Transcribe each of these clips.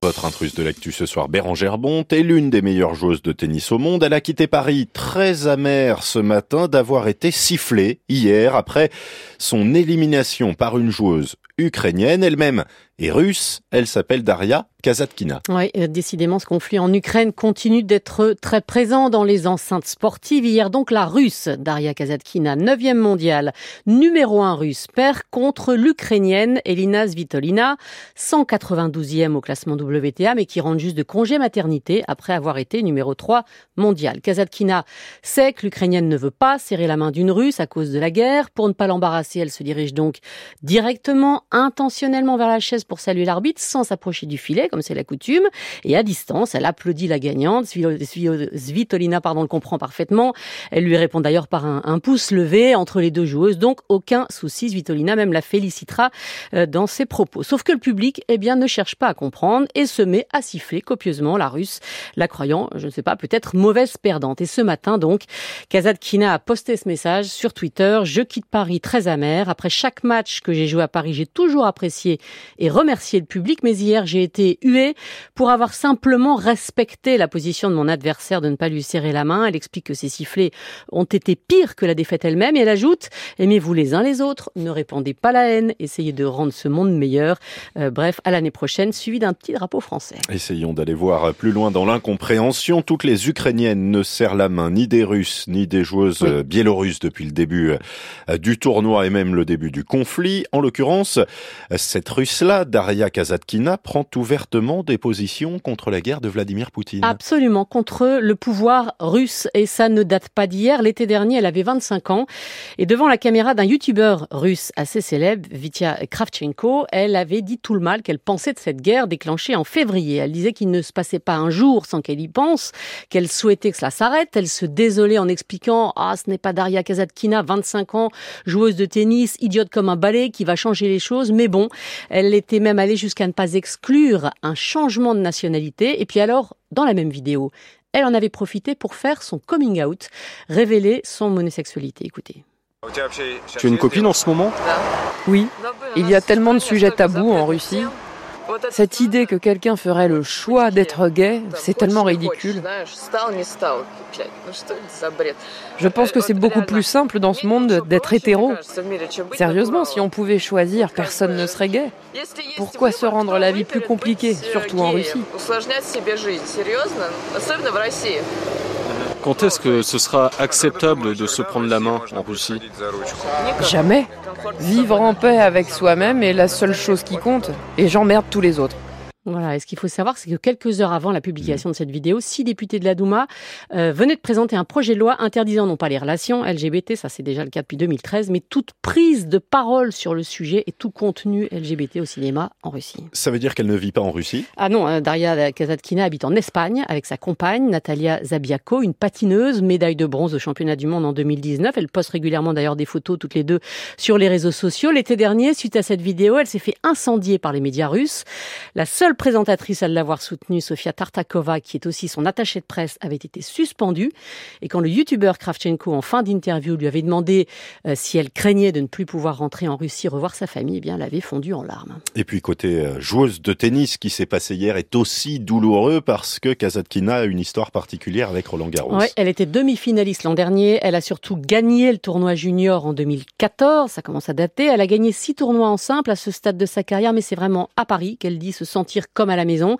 Votre intruse de l'actu ce soir, Bérangère Bonte, est l'une des meilleures joueuses de tennis au monde. Elle a quitté Paris très amère ce matin d'avoir été sifflée hier après son élimination par une joueuse ukrainienne, elle-même et russe. Elle s'appelle Daria Kazatkina. Oui, euh, décidément, ce conflit en Ukraine continue d'être très présent dans les enceintes sportives. Hier, donc, la russe Daria Kazatkina, 9e mondiale, numéro 1 russe, perd contre l'ukrainienne Elina Svitolina, 192e au classement WTA, mais qui rentre juste de congé maternité après avoir été numéro 3 mondial. Kazatkina sait que l'ukrainienne ne veut pas serrer la main d'une russe à cause de la guerre. Pour ne pas l'embarrasser, elle se dirige donc directement, intentionnellement vers la chaise pour saluer l'arbitre sans s'approcher du filet, comme c'est la coutume. Et à distance, elle applaudit la gagnante. Svitolina, pardon, le comprend parfaitement. Elle lui répond d'ailleurs par un, pouce levé entre les deux joueuses. Donc, aucun souci. Svitolina même la félicitera euh, dans ses propos. Sauf que le public, eh bien, ne cherche pas à comprendre et se met à siffler copieusement la russe, la croyant, je ne sais pas, peut-être mauvaise perdante. Et ce matin, donc, Kazatkina a posté ce message sur Twitter. Je quitte Paris très amer. Après chaque match que j'ai joué à Paris, j'ai toujours apprécié et remercier le public, mais hier j'ai été huée pour avoir simplement respecté la position de mon adversaire de ne pas lui serrer la main. Elle explique que ces sifflets ont été pires que la défaite elle-même et elle ajoute aimez-vous les uns les autres, ne répandez pas la haine, essayez de rendre ce monde meilleur. Euh, bref, à l'année prochaine, suivi d'un petit drapeau français. Essayons d'aller voir plus loin dans l'incompréhension. Toutes les Ukrainiennes ne serrent la main ni des Russes ni des joueuses euh, biélorusses depuis le début euh, du tournoi et même le début du conflit. En l'occurrence, cette Russe-là Daria Kazatkina prend ouvertement des positions contre la guerre de Vladimir Poutine. Absolument, contre le pouvoir russe. Et ça ne date pas d'hier. L'été dernier, elle avait 25 ans. Et devant la caméra d'un youtubeur russe assez célèbre, Vitya Kravchenko, elle avait dit tout le mal qu'elle pensait de cette guerre déclenchée en février. Elle disait qu'il ne se passait pas un jour sans qu'elle y pense, qu'elle souhaitait que cela s'arrête. Elle se désolait en expliquant « Ah, ce n'est pas Daria Kazatkina, 25 ans, joueuse de tennis, idiote comme un balai, qui va changer les choses. » Mais bon, elle était même allée jusqu'à ne pas exclure un changement de nationalité. Et puis alors, dans la même vidéo, elle en avait profité pour faire son coming out, révéler son homosexualité. Écoutez. Tu as une copine en ce moment? Oui. Il y a tellement de sujets tabous en Russie. Cette idée que quelqu'un ferait le choix d'être gay, c'est tellement ridicule. Je pense que c'est beaucoup plus simple dans ce monde d'être hétéro. Sérieusement, si on pouvait choisir, personne ne serait gay. Pourquoi se rendre la vie plus compliquée, surtout en Russie? Quand est-ce que ce sera acceptable de se prendre la main en Russie Jamais. Vivre en paix avec soi-même est la seule chose qui compte et j'emmerde tous les autres. Voilà, et ce qu'il faut savoir, c'est que quelques heures avant la publication de cette vidéo, six députés de la Douma euh, venaient de présenter un projet de loi interdisant non pas les relations LGBT, ça c'est déjà le cas depuis 2013, mais toute prise de parole sur le sujet et tout contenu LGBT au cinéma en Russie. Ça veut dire qu'elle ne vit pas en Russie? Ah non, hein, Daria Kazatkina habite en Espagne avec sa compagne Natalia Zabiako, une patineuse, médaille de bronze au championnat du monde en 2019. Elle poste régulièrement d'ailleurs des photos toutes les deux sur les réseaux sociaux. L'été dernier, suite à cette vidéo, elle s'est fait incendier par les médias russes. La seule présentatrice à l'avoir soutenue, Sofia Tartakova, qui est aussi son attachée de presse, avait été suspendue. Et quand le youtubeur Kravchenko, en fin d'interview, lui avait demandé euh, si elle craignait de ne plus pouvoir rentrer en Russie, revoir sa famille, eh bien, elle avait fondu en larmes. Et puis, côté euh, joueuse de tennis qui s'est passé hier est aussi douloureux parce que Kazatkina a une histoire particulière avec Roland Garros. Ouais, elle était demi-finaliste l'an dernier. Elle a surtout gagné le tournoi junior en 2014. Ça commence à dater. Elle a gagné six tournois en simple à ce stade de sa carrière, mais c'est vraiment à Paris qu'elle dit se sentir comme à la maison.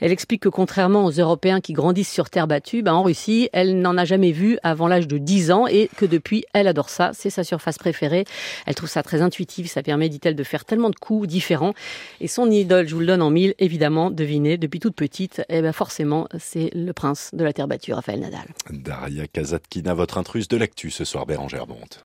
Elle explique que contrairement aux Européens qui grandissent sur terre battue, ben en Russie, elle n'en a jamais vu avant l'âge de 10 ans et que depuis, elle adore ça. C'est sa surface préférée. Elle trouve ça très intuitif. Ça permet, dit-elle, de faire tellement de coups différents. Et son idole, je vous le donne en mille, évidemment, devinez, depuis toute petite, eh ben forcément, c'est le prince de la terre battue, Raphaël Nadal. Daria Kazatkina, votre intruse de l'actu ce soir, Bérangère Bonte.